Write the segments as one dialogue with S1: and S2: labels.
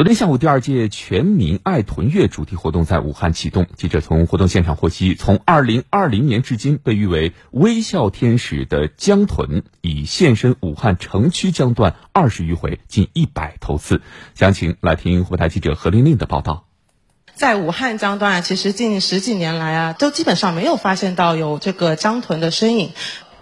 S1: 昨天下午，第二届全民爱豚月主题活动在武汉启动。记者从活动现场获悉，从2020年至今，被誉为“微笑天使”的江豚已现身武汉城区江段二十余回，近一百头次。详情来听湖台记者何玲玲的报道。
S2: 在武汉江段，其实近十几年来啊，都基本上没有发现到有这个江豚的身影。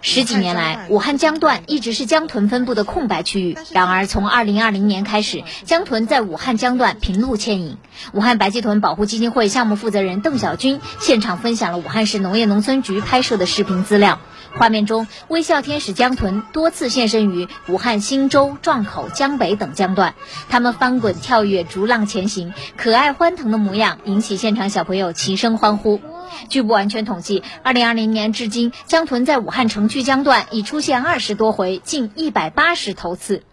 S3: 十几年来，武汉江段一直是江豚分布的空白区域。然而，从2020年开始，江豚在武汉江段频路牵引。武汉白鳍豚保护基金会项目负责人邓小军现场分享了武汉市农业农村局拍摄的视频资料。画面中，微笑天使江豚多次现身于武汉新洲、壮口、江北等江段，它们翻滚跳跃、逐浪前行，可爱欢腾的模样引起现场小朋友齐声欢呼。据不完全统计，2020年至今，江豚在武汉城区江段已出现二十多回，近一百八十头次。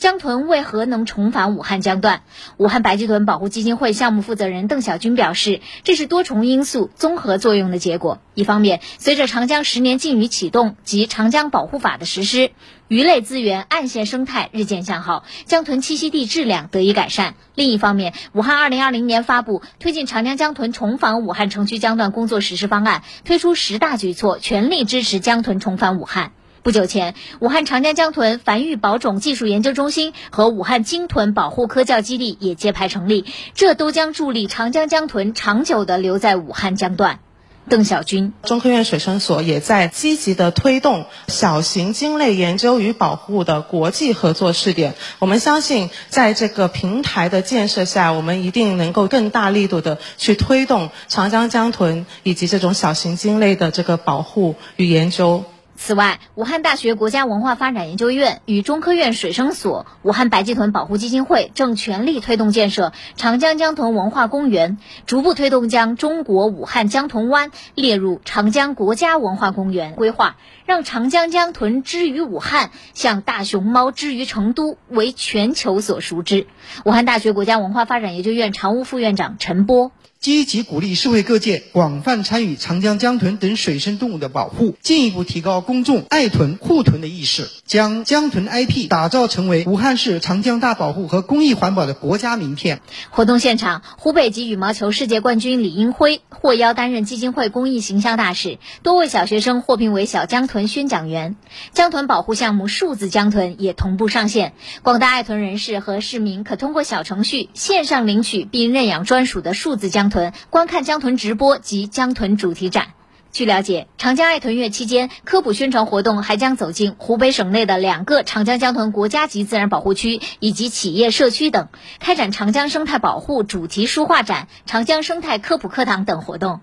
S3: 江豚为何能重返武汉江段？武汉白鳍豚保护基金会项目负责人邓小军表示，这是多重因素综合作用的结果。一方面，随着长江十年禁渔启动及长江保护法的实施，鱼类资源、岸线生态日渐向好，江豚栖息地质量得以改善；另一方面，武汉二零二零年发布推进长江江豚重返武汉城区江段工作实施方案，推出十大举措，全力支持江豚重返武汉。不久前，武汉长江江豚繁育保种技术研究中心和武汉鲸豚保护科教基地也揭牌成立，这都将助力长江江豚长久地留在武汉江段。邓小军，
S2: 中科院水生所也在积极的推动小型鲸类研究与保护的国际合作试点。我们相信，在这个平台的建设下，我们一定能够更大力度的去推动长江江豚以及这种小型鲸类的这个保护与研究。
S3: 此外，武汉大学国家文化发展研究院与中科院水生所、武汉白鳍豚保护基金会正全力推动建设长江江豚文化公园，逐步推动将中国武汉江豚湾列入长江国家文化公园规划，让长江江豚之于武汉，像大熊猫之于成都，为全球所熟知。武汉大学国家文化发展研究院常务副院长陈波。
S4: 积极鼓励社会各界广泛参与长江江豚等水生动物的保护，进一步提高公众爱豚护豚的意识，将江豚 IP 打造成为武汉市长江大保护和公益环保的国家名片。
S3: 活动现场，湖北籍羽毛球世界冠军李英辉获邀担任基金会公益形象大使，多位小学生获聘为小江豚宣讲员。江豚保护项目数字江豚也同步上线，广大爱豚人士和市民可通过小程序线上领取并认养专属的数字江观看江豚直播及江豚主题展。据了解，长江爱豚月期间，科普宣传活动还将走进湖北省内的两个长江江豚国家级自然保护区以及企业社区等，开展长江生态保护主题书画展、长江生态科普课堂等活动。